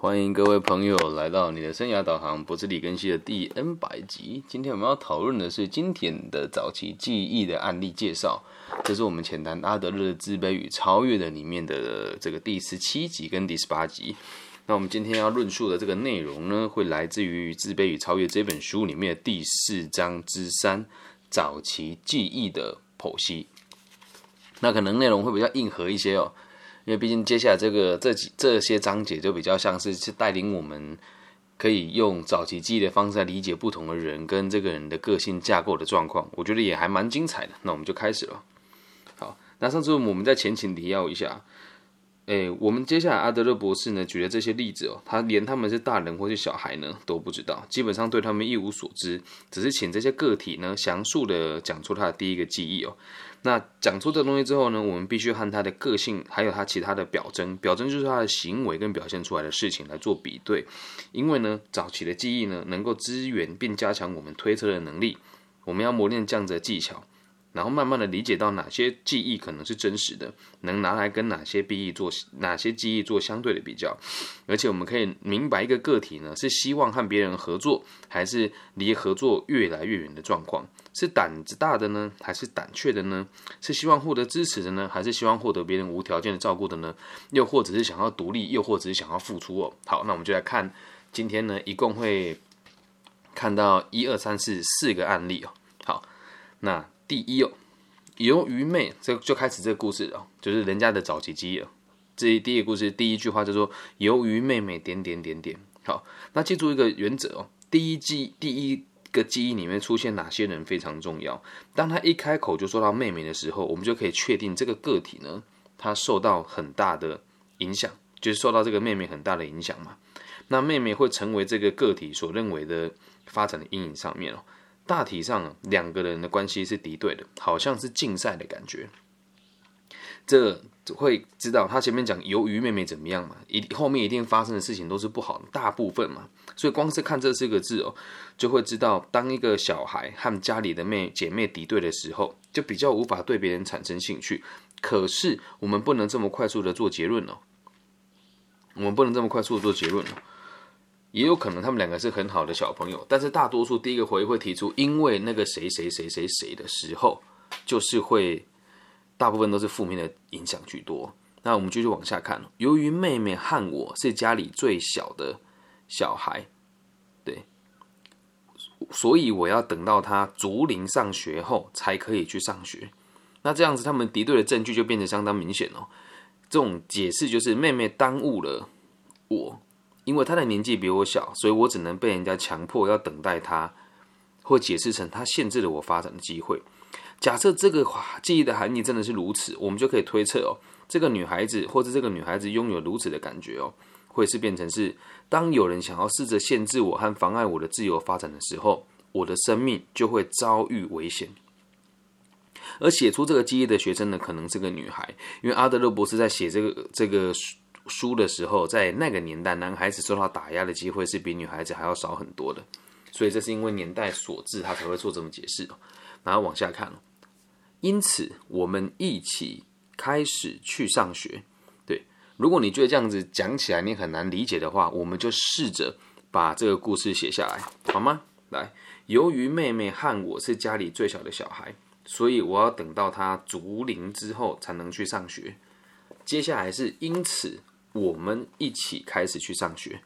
欢迎各位朋友来到你的生涯导航，不是李根熙的第 N 百集。今天我们要讨论的是经典的早期记忆的案例介绍。这是我们浅谈阿德勒的自卑与超越的里面的这个第十七集跟第十八集。那我们今天要论述的这个内容呢，会来自于《自卑与超越》这本书里面的第四章之三——早期记忆的剖析。那可能内容会比较硬核一些哦。因为毕竟接下来这个这几这些章节就比较像是是带领我们可以用早期记忆的方式来理解不同的人跟这个人的个性架构的状况，我觉得也还蛮精彩的。那我们就开始了。好，那上次我们在前情提要一下。诶，我们接下来阿德勒博士呢举的这些例子哦，他连他们是大人或是小孩呢都不知道，基本上对他们一无所知，只是请这些个体呢详述的讲出他的第一个记忆哦。那讲出这东西之后呢，我们必须和他的个性还有他其他的表征，表征就是他的行为跟表现出来的事情来做比对，因为呢早期的记忆呢能够支援并加强我们推测的能力，我们要磨练这样子的技巧。然后慢慢的理解到哪些记忆可能是真实的，能拿来跟哪些记忆做哪些记忆做相对的比较，而且我们可以明白一个个体呢是希望和别人合作，还是离合作越来越远的状况，是胆子大的呢，还是胆怯的呢？是希望获得支持的呢，还是希望获得别人无条件的照顾的呢？又或者是想要独立，又或者是想要付出哦？好，那我们就来看今天呢，一共会看到一二三四四个案例哦。好，那。第一哦，由愚昧，这就开始这个故事了，就是人家的早期记忆。这第一个故事第一句话就说由于妹妹点点点点。好，那记住一个原则哦，第一记第一个记忆里面出现哪些人非常重要。当他一开口就说到妹妹的时候，我们就可以确定这个个体呢，他受到很大的影响，就是受到这个妹妹很大的影响嘛。那妹妹会成为这个个体所认为的发展的阴影上面哦。大体上，两个人的关系是敌对的，好像是竞赛的感觉。这会知道他前面讲由于妹妹怎么样嘛，一后面一定发生的事情都是不好的，大部分嘛。所以光是看这四个字哦，就会知道，当一个小孩和家里的妹姐妹敌对的时候，就比较无法对别人产生兴趣。可是我们不能这么快速的做结论哦，我们不能这么快速的做结论哦。也有可能他们两个是很好的小朋友，但是大多数第一个回忆会提出因为那个谁谁谁谁谁的时候，就是会大部分都是负面的影响居多。那我们继续往下看，由于妹妹和我是家里最小的小孩，对，所以我要等到他竹林上学后才可以去上学。那这样子，他们敌对的证据就变得相当明显哦。这种解释就是妹妹耽误了我。因为他的年纪比我小，所以我只能被人家强迫要等待他，或解释成他限制了我发展的机会。假设这个记忆的含义真的是如此，我们就可以推测哦，这个女孩子或者这个女孩子拥有如此的感觉哦，会是变成是当有人想要试着限制我和妨碍我的自由发展的时候，我的生命就会遭遇危险。而写出这个记忆的学生呢，可能是个女孩，因为阿德勒博士在写这个这个。书的时候，在那个年代，男孩子受到打压的机会是比女孩子还要少很多的，所以这是因为年代所致，他才会做这么解释。然后往下看，因此我们一起开始去上学。对，如果你觉得这样子讲起来你很难理解的话，我们就试着把这个故事写下来，好吗？来，由于妹妹和我是家里最小的小孩，所以我要等到她足龄之后才能去上学。接下来是因此。我们一起开始去上学，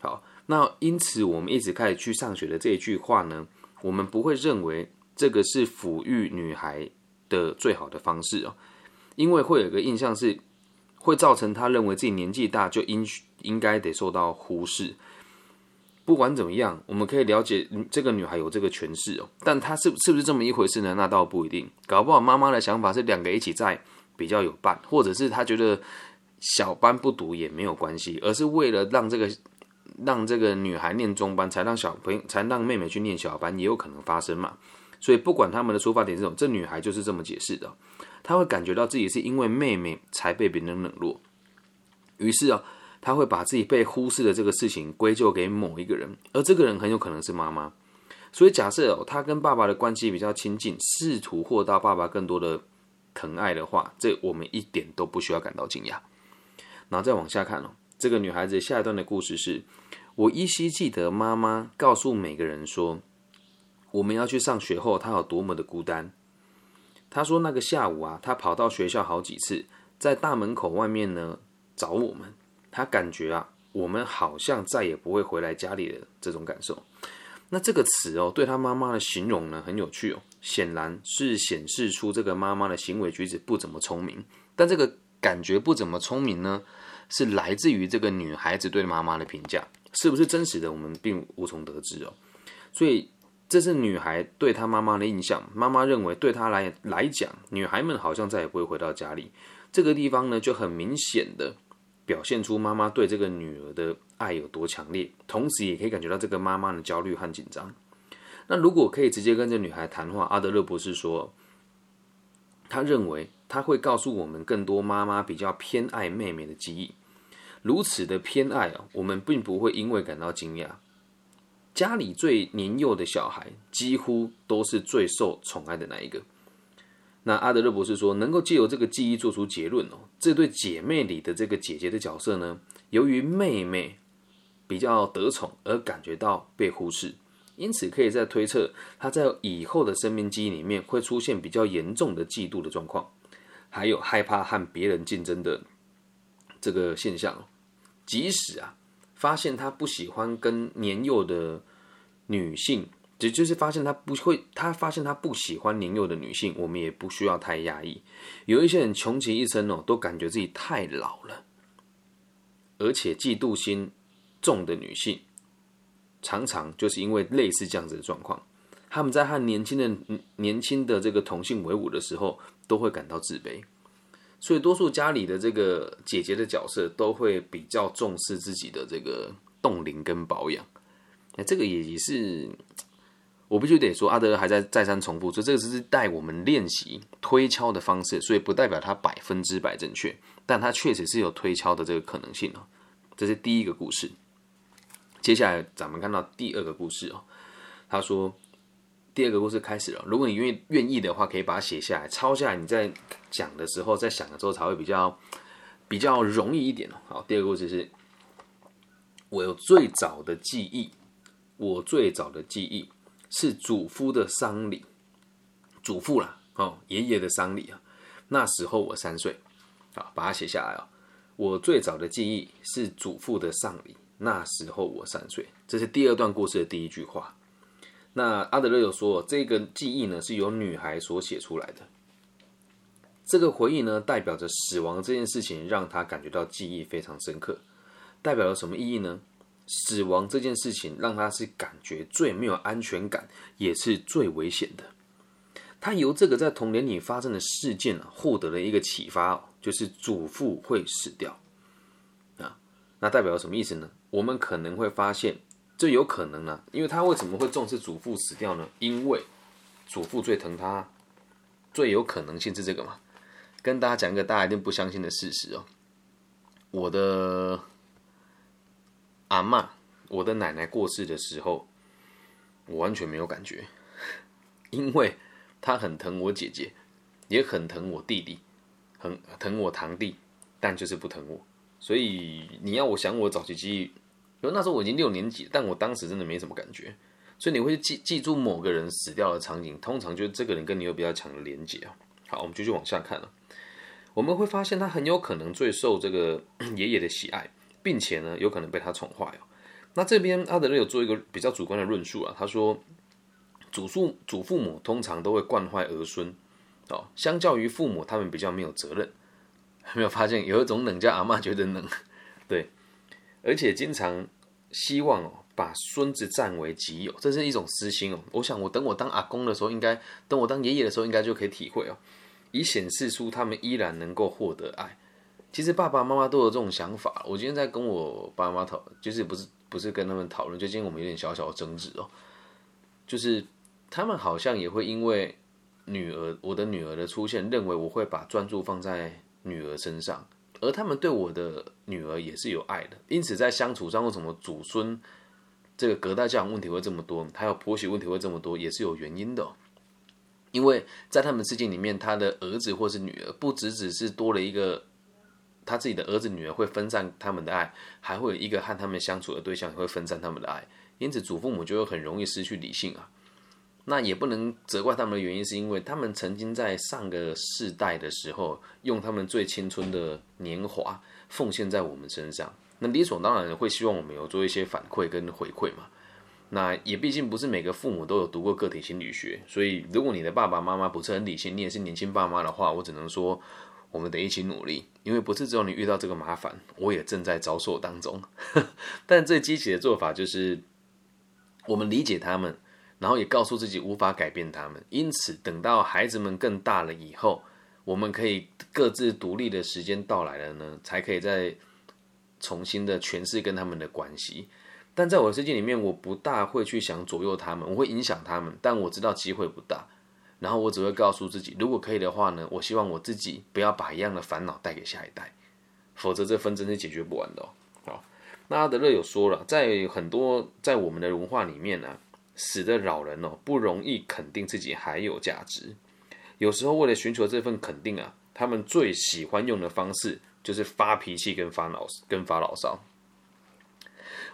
好，那因此我们一直开始去上学的这一句话呢，我们不会认为这个是抚育女孩的最好的方式哦，因为会有个印象是会造成他认为自己年纪大就应应该得受到忽视。不管怎么样，我们可以了解这个女孩有这个权势哦，但她是是不是这么一回事呢？那倒不一定，搞不好妈妈的想法是两个一起在比较有伴，或者是她觉得。小班不读也没有关系，而是为了让这个让这个女孩念中班，才让小朋友才让妹妹去念小班，也有可能发生嘛。所以不管他们的出发点是什么，这女孩就是这么解释的。她会感觉到自己是因为妹妹才被别人冷落，于是啊，她会把自己被忽视的这个事情归咎给某一个人，而这个人很有可能是妈妈。所以假设哦，她跟爸爸的关系比较亲近，试图获到爸爸更多的疼爱的话，这我们一点都不需要感到惊讶。然后再往下看哦，这个女孩子下一段的故事是：我依稀记得妈妈告诉每个人说，我们要去上学后，她有多么的孤单。她说那个下午啊，她跑到学校好几次，在大门口外面呢找我们。她感觉啊，我们好像再也不会回来家里的这种感受。那这个词哦，对她妈妈的形容呢很有趣哦，显然是显示出这个妈妈的行为举止不怎么聪明。但这个感觉不怎么聪明呢，是来自于这个女孩子对妈妈的评价，是不是真实的，我们并无从得知哦。所以这是女孩对她妈妈的印象，妈妈认为对她来来讲，女孩们好像再也不会回到家里。这个地方呢，就很明显的表现出妈妈对这个女儿的。爱有多强烈，同时也可以感觉到这个妈妈的焦虑和紧张。那如果可以直接跟这女孩谈话，阿德勒博士说，他认为他会告诉我们更多妈妈比较偏爱妹妹的记忆。如此的偏爱啊，我们并不会因为感到惊讶。家里最年幼的小孩，几乎都是最受宠爱的那一个。那阿德勒博士说，能够借由这个记忆做出结论哦，这对姐妹里的这个姐姐的角色呢，由于妹妹。比较得宠而感觉到被忽视，因此可以在推测她在以后的生命记忆里面会出现比较严重的嫉妒的状况，还有害怕和别人竞争的这个现象。即使啊发现他不喜欢跟年幼的女性，也就是发现他不会，他发现他不喜欢年幼的女性，我们也不需要太压抑。有一些人穷其一生哦，都感觉自己太老了，而且嫉妒心。重的女性，常常就是因为类似这样子的状况，他们在和年轻的年轻的这个同性为伍的时候，都会感到自卑。所以，多数家里的这个姐姐的角色，都会比较重视自己的这个冻龄跟保养。那这个也是，我必须得说，阿德还在再三重复说，这个只是带我们练习推敲的方式，所以不代表它百分之百正确，但它确实是有推敲的这个可能性哦。这是第一个故事。接下来咱们看到第二个故事哦，他说第二个故事开始了。如果你愿意愿意的话，可以把它写下来、抄下来。你在讲的时候，在想的时候才会比较比较容易一点哦。好，第二个故事是，我有最早的记忆，我最早的记忆是祖父的丧礼，祖父啦，哦，爷爷的丧礼啊。那时候我三岁，好，把它写下来哦。我最早的记忆是祖父的丧礼。那时候我三岁，这是第二段故事的第一句话。那阿德勒有说，这个记忆呢是由女孩所写出来的。这个回忆呢，代表着死亡这件事情让他感觉到记忆非常深刻。代表了什么意义呢？死亡这件事情让他是感觉最没有安全感，也是最危险的。他由这个在童年里发生的事件，获得了一个启发，就是祖父会死掉。啊，那代表了什么意思呢？我们可能会发现，这有可能呢，因为他为什么会重视祖父死掉呢？因为祖父最疼他，最有可能性是这个嘛？跟大家讲一个大家一定不相信的事实哦，我的阿妈，我的奶奶过世的时候，我完全没有感觉，因为她很疼我姐姐，也很疼我弟弟，很疼我堂弟，但就是不疼我，所以你要我想我早期记忆。因为那时候我已经六年级，但我当时真的没什么感觉，所以你会记记住某个人死掉的场景，通常就是这个人跟你有比较强的连结啊。好，我们继续往下看了，我们会发现他很有可能最受这个 爷爷的喜爱，并且呢，有可能被他宠坏哦。那这边阿德勒有做一个比较主观的论述啊，他说，祖父祖父母通常都会惯坏儿孙哦，相较于父母，他们比较没有责任。没有发现有一种冷叫阿妈觉得冷，对。而且经常希望哦，把孙子占为己有，这是一种私心哦。我想，我等我当阿公的时候，应该等我当爷爷的时候，应该就可以体会哦，以显示出他们依然能够获得爱。其实爸爸妈妈都有这种想法。我今天在跟我爸妈讨，就是不是不是跟他们讨论，就今天我们有点小小的争执哦。就是他们好像也会因为女儿，我的女儿的出现，认为我会把专注放在女儿身上。而他们对我的女儿也是有爱的，因此在相处上，为什么祖孙这个隔代教养问题会这么多，还有婆媳问题会这么多，也是有原因的。因为在他们世界里面，他的儿子或是女儿，不只只是多了一个他自己的儿子女儿会分散他们的爱，还会有一个和他们相处的对象会分散他们的爱，因此祖父母就会很容易失去理性啊。那也不能责怪他们的原因，是因为他们曾经在上个世代的时候，用他们最青春的年华奉献在我们身上，那理所当然会希望我们有做一些反馈跟回馈嘛。那也毕竟不是每个父母都有读过个体心理学，所以如果你的爸爸妈妈不是很理性，你也是年轻爸妈的话，我只能说我们得一起努力，因为不是只有你遇到这个麻烦，我也正在遭受当中。但最积极的做法就是我们理解他们。然后也告诉自己无法改变他们，因此等到孩子们更大了以后，我们可以各自独立的时间到来了呢，才可以再重新的诠释跟他们的关系。但在我的世界里面，我不大会去想左右他们，我会影响他们，但我知道机会不大。然后我只会告诉自己，如果可以的话呢，我希望我自己不要把一样的烦恼带给下一代，否则这纷争是解决不完的哦。好，那阿德勒有说了，在很多在我们的文化里面呢。死的老人哦，不容易肯定自己还有价值。有时候为了寻求这份肯定啊，他们最喜欢用的方式就是发脾气跟发牢跟发牢骚。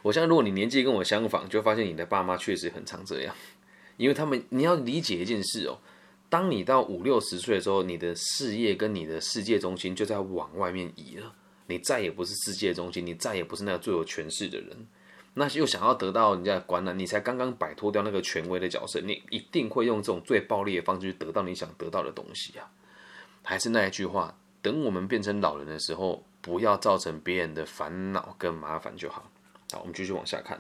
我相信，如果你年纪跟我相仿，就发现你的爸妈确实很常这样。因为他们，你要理解一件事哦，当你到五六十岁的时候，你的事业跟你的世界中心就在往外面移了，你再也不是世界中心，你再也不是那个最有权势的人。那又想要得到人家的关爱，你才刚刚摆脱掉那个权威的角色，你一定会用这种最暴力的方式去得到你想得到的东西啊！还是那一句话，等我们变成老人的时候，不要造成别人的烦恼跟麻烦就好。好，我们继续往下看。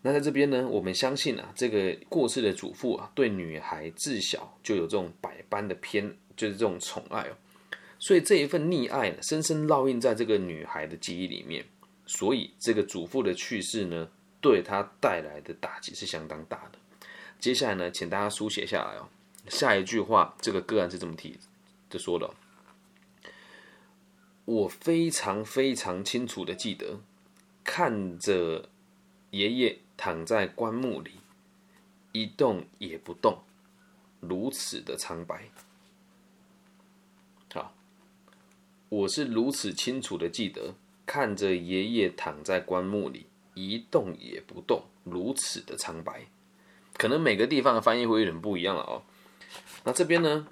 那在这边呢，我们相信啊，这个过世的祖父啊，对女孩自小就有这种百般的偏，就是这种宠爱哦，所以这一份溺爱呢，深深烙印在这个女孩的记忆里面。所以这个祖父的去世呢，对他带来的打击是相当大的。接下来呢，请大家书写下来哦。下一句话，这个个案是这么提的说的：我非常非常清楚的记得，看着爷爷躺在棺木里，一动也不动，如此的苍白。好，我是如此清楚的记得。看着爷爷躺在棺木里一动也不动，如此的苍白，可能每个地方的翻译会有点不一样了哦。那这边呢，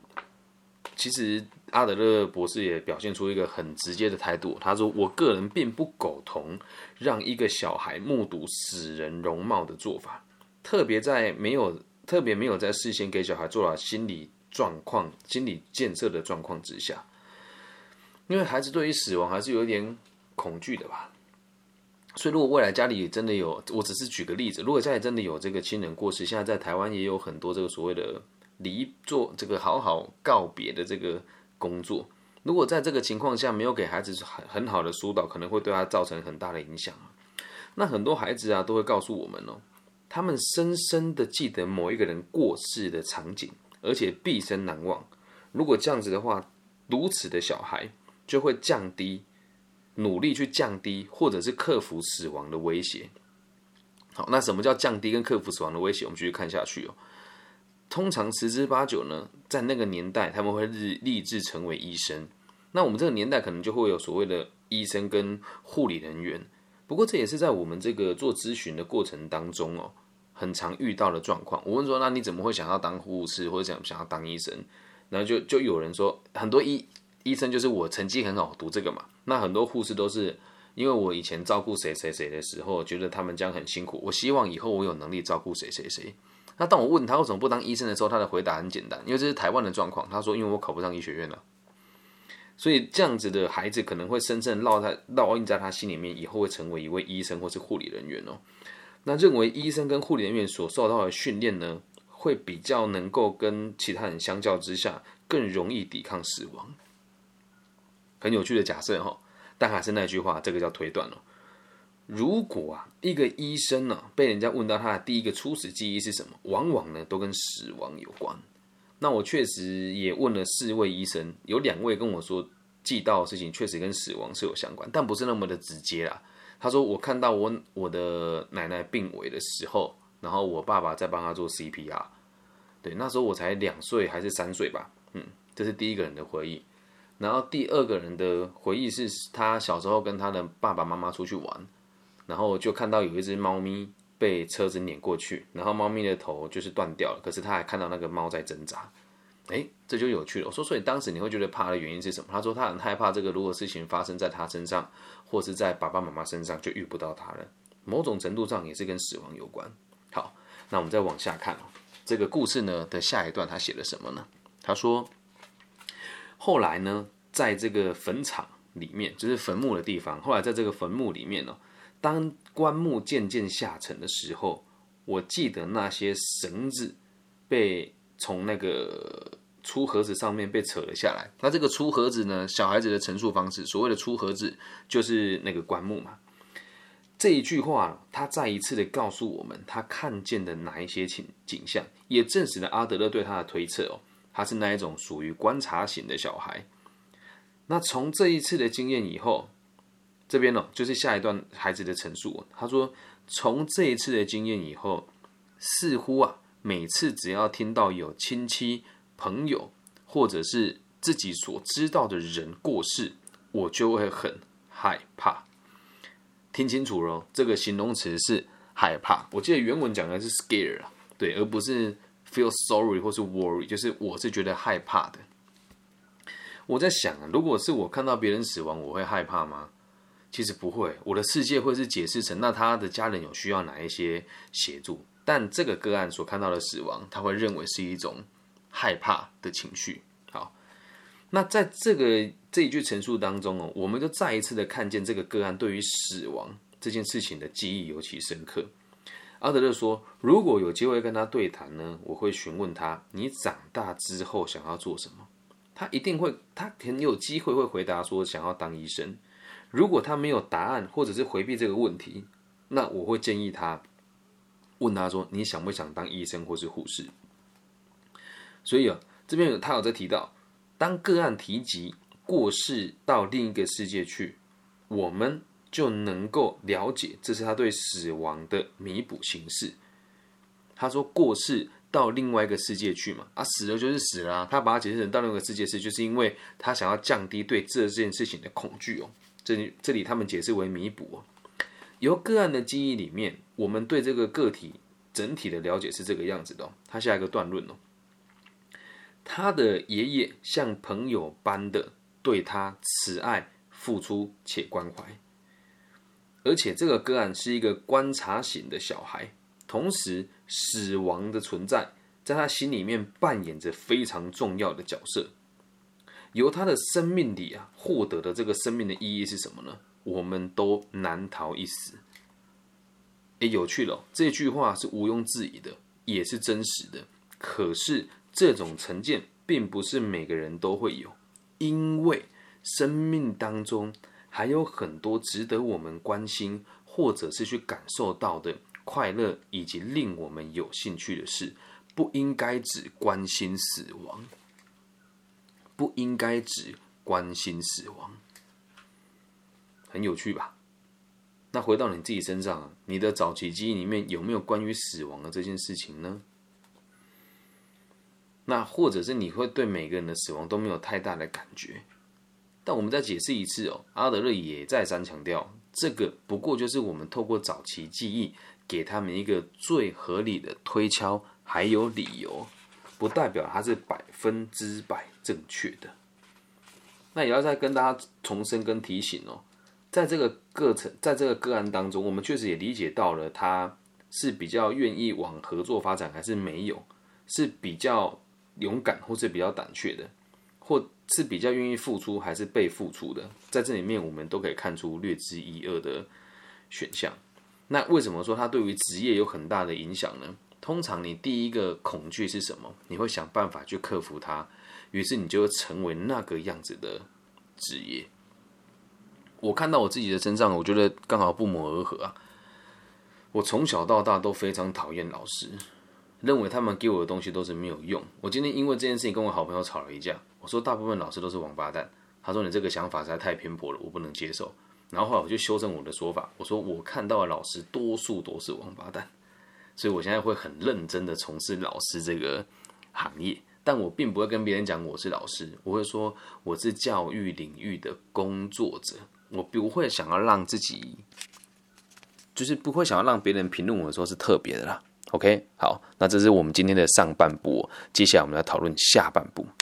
其实阿德勒博士也表现出一个很直接的态度，他说：“我个人并不苟同让一个小孩目睹死人容貌的做法，特别在没有特别没有在事先给小孩做了心理状况、心理建设的状况之下，因为孩子对于死亡还是有一点。”恐惧的吧，所以如果未来家里真的有，我只是举个例子，如果家里真的有这个亲人过世，现在在台湾也有很多这个所谓的离做这个好好告别的这个工作，如果在这个情况下没有给孩子很很好的疏导，可能会对他造成很大的影响。那很多孩子啊都会告诉我们哦，他们深深的记得某一个人过世的场景，而且毕生难忘。如果这样子的话，如此的小孩就会降低。努力去降低或者是克服死亡的威胁。好，那什么叫降低跟克服死亡的威胁？我们继续看下去哦。通常十之八九呢，在那个年代他们会立立志成为医生。那我们这个年代可能就会有所谓的医生跟护理人员。不过这也是在我们这个做咨询的过程当中哦，很常遇到的状况。我问说，那你怎么会想要当护士或者想想要当医生？然后就就有人说，很多医医生就是我成绩很好，读这个嘛。那很多护士都是因为我以前照顾谁谁谁的时候，觉得他们将很辛苦。我希望以后我有能力照顾谁谁谁。那当我问他为什么不当医生的时候，他的回答很简单，因为这是台湾的状况。他说：“因为我考不上医学院了。”所以这样子的孩子可能会深深烙在烙印在他心里面，以后会成为一位医生或是护理人员哦。那认为医生跟护理人员所受到的训练呢，会比较能够跟其他人相较之下更容易抵抗死亡。很有趣的假设哈，但还是那句话，这个叫推断了。如果啊，一个医生呢被人家问到他的第一个初始记忆是什么，往往呢都跟死亡有关。那我确实也问了四位医生，有两位跟我说记到的事情确实跟死亡是有相关，但不是那么的直接啦。他说我看到我我的奶奶病危的时候，然后我爸爸在帮他做 CPR，对，那时候我才两岁还是三岁吧，嗯，这是第一个人的回忆。然后第二个人的回忆是他小时候跟他的爸爸妈妈出去玩，然后就看到有一只猫咪被车子碾过去，然后猫咪的头就是断掉了，可是他还看到那个猫在挣扎。哎，这就有趣了。我说，所以当时你会觉得怕的原因是什么？他说他很害怕这个，如果事情发生在他身上，或是在爸爸妈妈身上，就遇不到他了。某种程度上也是跟死亡有关。好，那我们再往下看。这个故事呢的下一段，他写了什么呢？他说，后来呢，在这个坟场里面，就是坟墓的地方。后来在这个坟墓里面呢，当棺木渐渐下沉的时候，我记得那些绳子被从那个。出盒子上面被扯了下来，那这个出盒子呢？小孩子的陈述方式，所谓的出盒子就是那个棺木嘛。这一句话，他再一次的告诉我们，他看见的哪一些景景象，也证实了阿德勒对他的推测哦，他是那一种属于观察型的小孩。那从这一次的经验以后，这边呢就是下一段孩子的陈述，他说从这一次的经验以后，似乎啊每次只要听到有亲戚。朋友，或者是自己所知道的人过世，我就会很害怕。听清楚了，这个形容词是害怕。我记得原文讲的是 scare 啊，对，而不是 feel sorry 或是 worry，就是我是觉得害怕的。我在想，如果是我看到别人死亡，我会害怕吗？其实不会，我的世界会是解释成那他的家人有需要哪一些协助，但这个个案所看到的死亡，他会认为是一种。害怕的情绪，好，那在这个这一句陈述当中哦，我们就再一次的看见这个个案对于死亡这件事情的记忆尤其深刻。阿德勒说，如果有机会跟他对谈呢，我会询问他，你长大之后想要做什么？他一定会，他很有机会会回答说想要当医生。如果他没有答案，或者是回避这个问题，那我会建议他问他说，你想不想当医生或是护士？所以啊，这边有他有在提到，当个案提及过世到另一个世界去，我们就能够了解这是他对死亡的弥补形式。他说过世到另外一个世界去嘛，啊死了就是死了，他把它解释成到另一个世界是，就是因为他想要降低对这件事情的恐惧哦。这里这里他们解释为弥补哦。由个案的记忆里面，我们对这个个体整体的了解是这个样子的。他下一个段论哦。他的爷爷像朋友般的对他慈爱、付出且关怀，而且这个个案是一个观察型的小孩，同时死亡的存在在他心里面扮演着非常重要的角色。由他的生命里啊获得的这个生命的意义是什么呢？我们都难逃一死。哎，有趣了，这句话是毋庸置疑的，也是真实的。可是。这种成见并不是每个人都会有，因为生命当中还有很多值得我们关心，或者是去感受到的快乐，以及令我们有兴趣的事，不应该只关心死亡，不应该只关心死亡，很有趣吧？那回到你自己身上，你的早期记忆里面有没有关于死亡的这件事情呢？那或者是你会对每个人的死亡都没有太大的感觉，但我们再解释一次哦，阿德勒也再三强调，这个不过就是我们透过早期记忆给他们一个最合理的推敲，还有理由，不代表它是百分之百正确的。那也要再跟大家重申跟提醒哦，在这个过程，在这个个案当中，我们确实也理解到了他是比较愿意往合作发展，还是没有，是比较。勇敢或是比较胆怯的，或是比较愿意付出还是被付出的，在这里面我们都可以看出略知一二的选项。那为什么说它对于职业有很大的影响呢？通常你第一个恐惧是什么？你会想办法去克服它，于是你就会成为那个样子的职业。我看到我自己的身上，我觉得刚好不谋而合啊。我从小到大都非常讨厌老师。认为他们给我的东西都是没有用。我今天因为这件事情跟我好朋友吵了一架。我说大部分老师都是王八蛋。他说你这个想法实在太偏颇了，我不能接受。然后后来我就修正我的说法，我说我看到的老师多数都是王八蛋。所以我现在会很认真的从事老师这个行业。但我并不会跟别人讲我是老师，我会说我是教育领域的工作者，我不会想要让自己，就是不会想要让别人评论我说是特别的啦。OK，好，那这是我们今天的上半部，接下来我们来讨论下半部。